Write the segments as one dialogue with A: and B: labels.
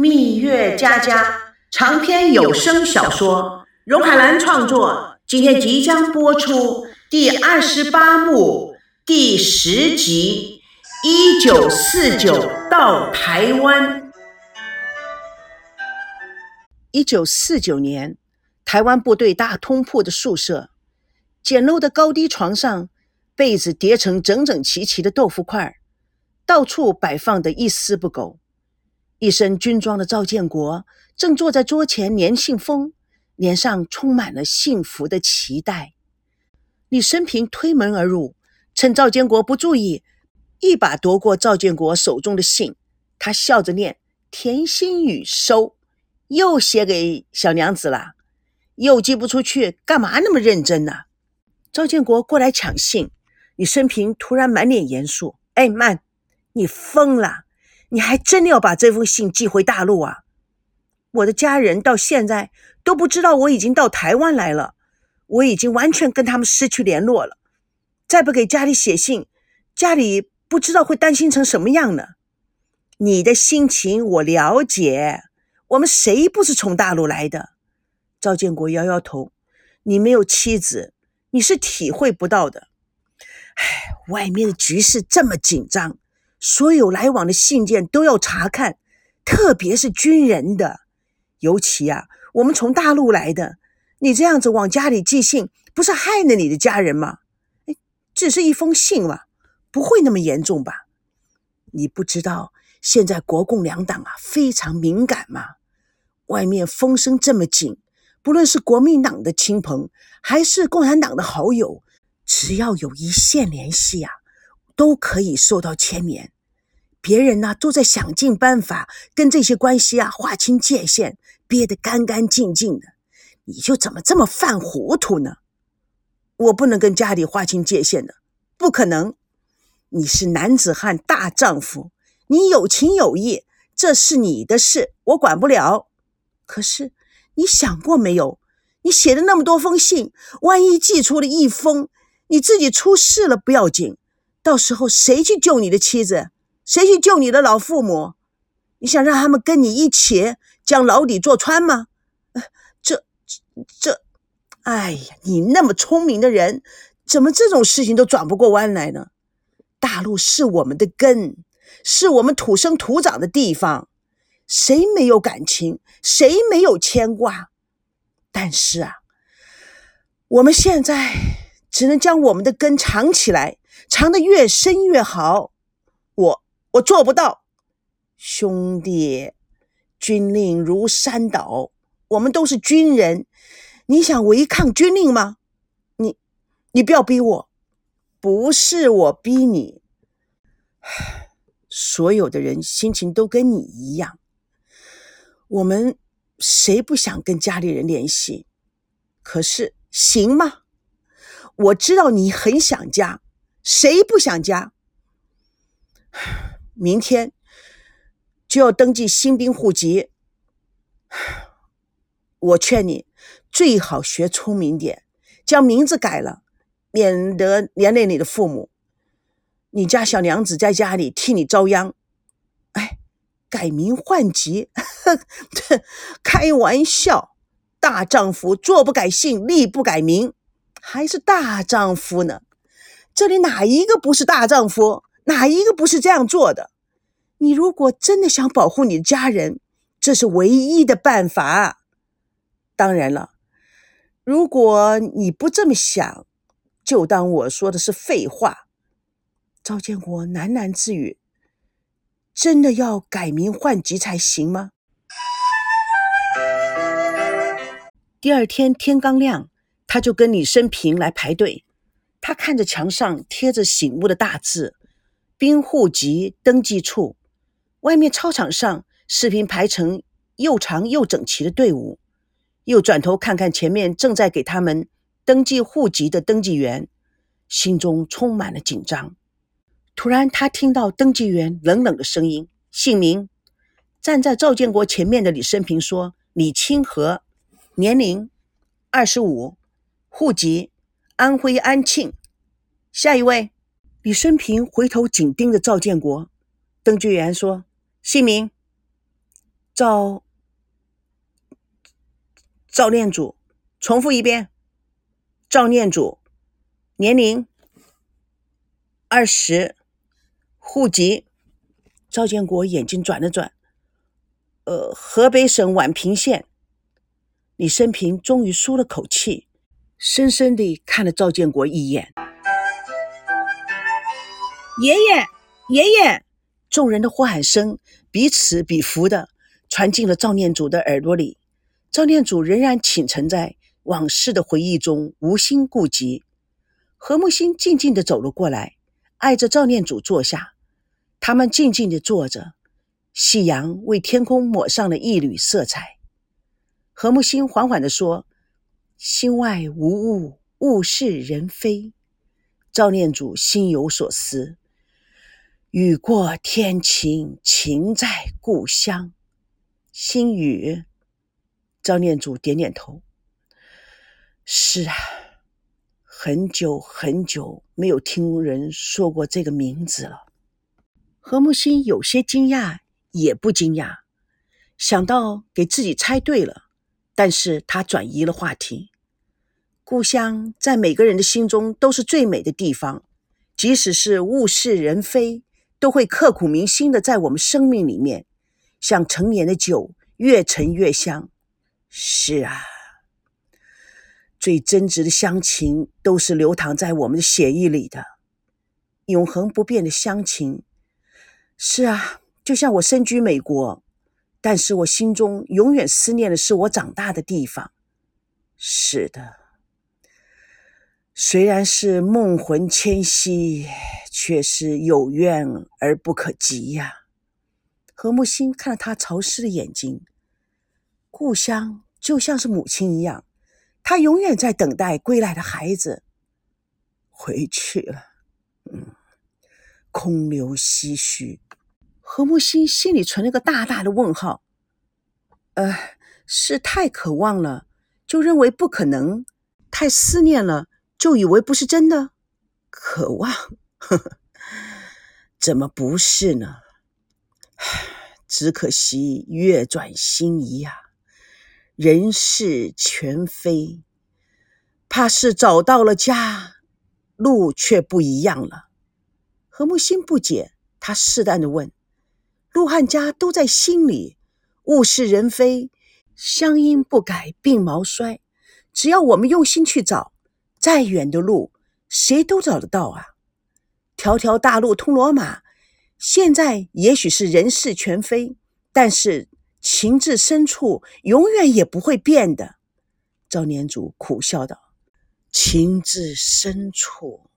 A: 蜜月佳佳长篇有声小说，荣海兰创作，今天即将播出第二十八幕第十集《一九四九到台湾》。一九四九年，台湾部队大通铺的宿舍，简陋的高低床上，被子叠成整整齐齐的豆腐块，到处摆放的一丝不苟。一身军装的赵建国正坐在桌前粘信封，脸上充满了幸福的期待。李生平推门而入，趁赵建国不注意，一把夺过赵建国手中的信。他笑着念：“田心雨收，又写给小娘子了，又寄不出去，干嘛那么认真呢？”赵建国过来抢信，李生平突然满脸严肃：“哎，慢，你疯了！”你还真的要把这封信寄回大陆啊？我的家人到现在都不知道我已经到台湾来了，我已经完全跟他们失去联络了。再不给家里写信，家里不知道会担心成什么样呢？你的心情我了解，我们谁不是从大陆来的？赵建国摇摇头，你没有妻子，你是体会不到的。唉，外面的局势这么紧张。所有来往的信件都要查看，特别是军人的，尤其啊，我们从大陆来的，你这样子往家里寄信，不是害了你的家人吗？哎，只是一封信嘛，不会那么严重吧？你不知道现在国共两党啊非常敏感吗？外面风声这么紧，不论是国民党的亲朋，还是共产党的好友，只要有一线联系啊。都可以受到牵连，别人呢都在想尽办法跟这些关系啊划清界限，憋得干干净净的，你就怎么这么犯糊涂呢？我不能跟家里划清界限的，不可能。你是男子汉大丈夫，你有情有义，这是你的事，我管不了。可是你想过没有？你写的那么多封信，万一寄出了一封，你自己出事了不要紧。到时候谁去救你的妻子？谁去救你的老父母？你想让他们跟你一起将牢底坐穿吗？这、这……哎呀，你那么聪明的人，怎么这种事情都转不过弯来呢？大陆是我们的根，是我们土生土长的地方，谁没有感情？谁没有牵挂？但是啊，我们现在只能将我们的根藏起来。藏得越深越好，我我做不到，兄弟，军令如山倒，我们都是军人，你想违抗军令吗？你你不要逼我，不是我逼你，所有的人心情都跟你一样，我们谁不想跟家里人联系？可是行吗？我知道你很想家。谁不想家？明天就要登记新兵户籍。我劝你最好学聪明点，将名字改了，免得连累你的父母。你家小娘子在家里替你遭殃。哎，改名换籍？开玩笑！大丈夫坐不改姓，立不改名，还是大丈夫呢。这里哪一个不是大丈夫？哪一个不是这样做的？你如果真的想保护你的家人，这是唯一的办法。当然了，如果你不这么想，就当我说的是废话。赵建国喃喃自语：“真的要改名换籍才行吗？”第二天天刚亮，他就跟李生平来排队。他看着墙上贴着醒目的大字“兵户籍登记处”，外面操场上士兵排成又长又整齐的队伍，又转头看看前面正在给他们登记户籍的登记员，心中充满了紧张。突然，他听到登记员冷冷的声音：“姓名。”站在赵建国前面的李生平说：“李清河，年龄二十五，户籍。”安徽安庆，下一位，李生平回头紧盯着赵建国。登记员说：“姓名赵赵念祖，重复一遍。赵念祖，年龄二十，户籍。赵建国眼睛转了转，呃，河北省宛平县。李生平终于舒了口气，深深地看了赵建国一眼。爷爷，爷爷！众人的呼喊声彼此彼伏的传进了赵念祖的耳朵里。赵念祖仍然倾沉在往事的回忆中，无心顾及。何木星静静地走了过来，挨着赵念祖坐下。他们静静地坐着，夕阳为天空抹上了一缕色彩。何木星缓缓地说：“心外无物，物是人非。”赵念祖心有所思。雨过天晴，情在故乡。心雨。赵念祖点点头。是啊，很久很久没有听人说过这个名字了。何木心有些惊讶，也不惊讶，想到给自己猜对了，但是他转移了话题。故乡在每个人的心中都是最美的地方，即使是物是人非。都会刻骨铭心的在我们生命里面，像陈年的酒，越陈越香。是啊，最真挚的乡情都是流淌在我们的血液里的，永恒不变的乡情。是啊，就像我身居美国，但是我心中永远思念的是我长大的地方。是的，虽然是梦魂牵兮。却是有怨而不可及呀。何木心看了他潮湿的眼睛，故乡就像是母亲一样，他永远在等待归来的孩子回去了。嗯，空留唏嘘。何木星心里存了个大大的问号。呃，是太渴望了，就认为不可能；太思念了，就以为不是真的。渴望。呵呵，怎么不是呢？只可惜月转星移呀，人事全非。怕是找到了家，路却不一样了。何木心不解，他试探的问：“陆汉家都在心里，物是人非，乡音不改鬓毛衰。只要我们用心去找，再远的路，谁都找得到啊。”条条大路通罗马，现在也许是人事全非，但是情至深处永远也不会变的。赵念祖苦笑道：“情至深处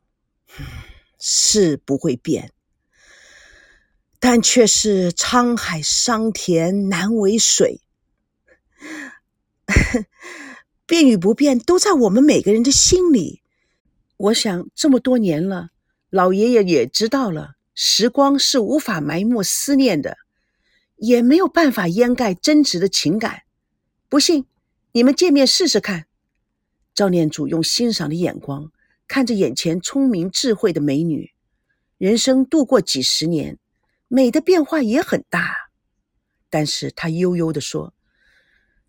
A: 是不会变，但却是沧海桑田难为水。变与不变，都在我们每个人的心里。我想这么多年了。”老爷爷也知道了，时光是无法埋没思念的，也没有办法掩盖真挚的情感。不信，你们见面试试看。赵念祖用欣赏的眼光看着眼前聪明智慧的美女，人生度过几十年，美的变化也很大。但是他悠悠地说：“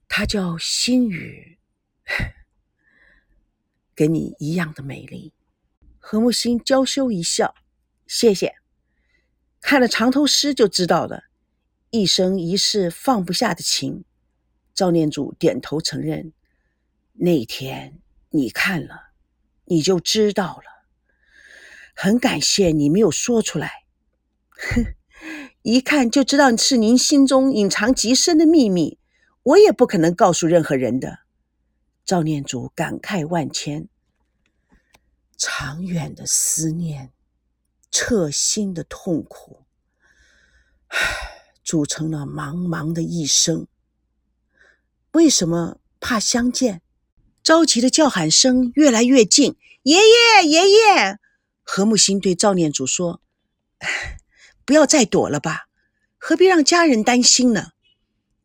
A: 她叫心雨，跟你一样的美丽。”何木心娇羞一笑：“谢谢。看了长头诗就知道了，一生一世放不下的情。”赵念祖点头承认：“那天你看了，你就知道了。很感谢你没有说出来。哼，一看就知道是您心中隐藏极深的秘密，我也不可能告诉任何人的。”赵念祖感慨万千。长远的思念，彻心的痛苦，唉，组成了茫茫的一生。为什么怕相见？着急的叫喊声越来越近。爷爷，爷爷！何木心对赵念祖说：“不要再躲了吧，何必让家人担心呢？”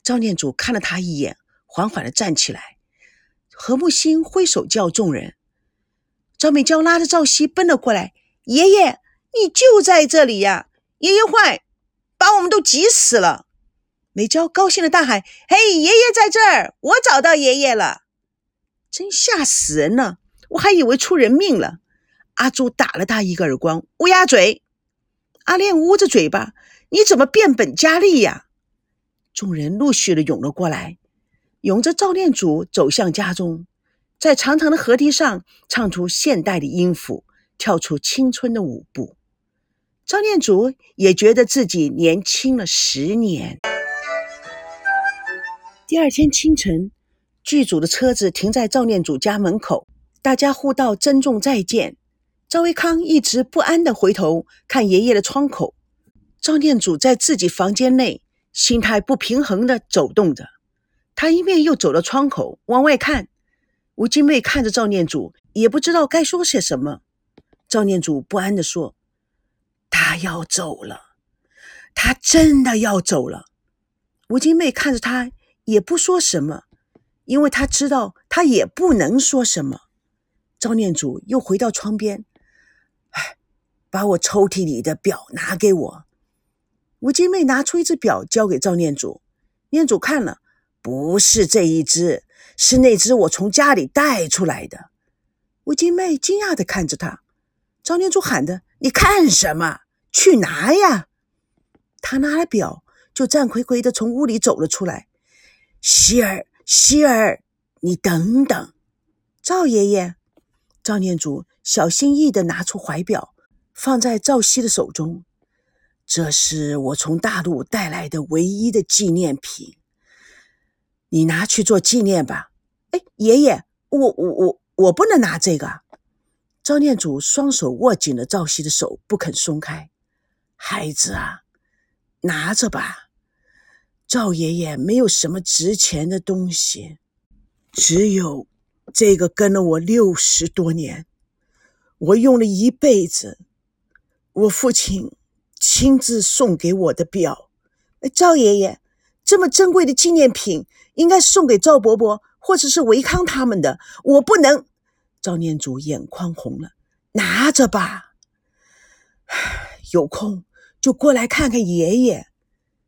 A: 赵念祖看了他一眼，缓缓的站起来。何木心挥手叫众人。赵美娇拉着赵熙奔了过来：“爷爷，你就在这里呀！爷爷坏，把我们都急死了。”美娇高兴的大喊：“嘿，爷爷在这儿！我找到爷爷了！”真吓死人了，我还以为出人命了。阿朱打了他一个耳光：“乌鸦嘴！”阿莲捂着嘴巴：“你怎么变本加厉呀？”众人陆续的涌了过来，拥着赵念祖走向家中，在长长的河堤上唱出现代的音符，跳出青春的舞步。赵念祖也觉得自己年轻了十年。第二天清晨，剧组的车子停在赵念祖家门口，大家互道珍重再见。赵维康一直不安地回头看爷爷的窗口。赵念祖在自己房间内，心态不平衡地走动着。他一面又走到窗口往外看。吴金妹看着赵念祖，也不知道该说些什么。赵念祖不安地说：“他要走了，他真的要走了。”吴金妹看着他，也不说什么，因为他知道他也不能说什么。赵念祖又回到窗边。把我抽屉里的表拿给我。吴金妹拿出一只表交给赵念祖，念祖看了，不是这一只，是那只我从家里带出来的。吴金妹惊讶地看着他，赵念祖喊着：“你看什么？去拿呀！”他拿了表，就战魁魁地从屋里走了出来。希儿，希儿，你等等，赵爷爷。赵念祖小心翼翼地拿出怀表。放在赵熙的手中，这是我从大陆带来的唯一的纪念品，你拿去做纪念吧。哎，爷爷，我我我我不能拿这个。赵念祖双手握紧了赵熙的手，不肯松开。孩子啊，拿着吧。赵爷爷没有什么值钱的东西，只有这个跟了我六十多年，我用了一辈子。我父亲亲自送给我的表，赵爷爷，这么珍贵的纪念品应该送给赵伯伯或者是维康他们的，我不能。赵念祖眼眶红了，拿着吧，有空就过来看看爷爷。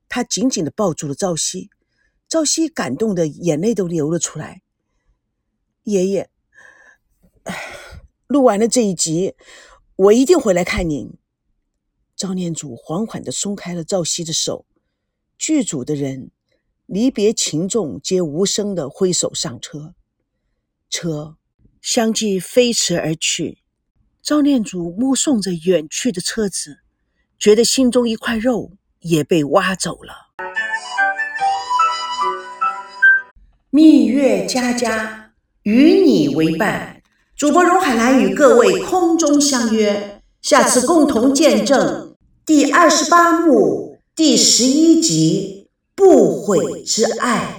A: 他紧紧的抱住了赵熙，赵熙感动的眼泪都流了出来。爷爷，录完了这一集，我一定会来看您。赵念祖缓缓地松开了赵熙的手，剧组的人离别情重，皆无声地挥手上车，车相继飞驰而去。赵念祖目送着远去的车子，觉得心中一块肉也被挖走了。蜜月佳佳与你为伴，主播荣海兰与各位空中相约，下次共同见证。第二十八幕第十一集《不悔之爱》。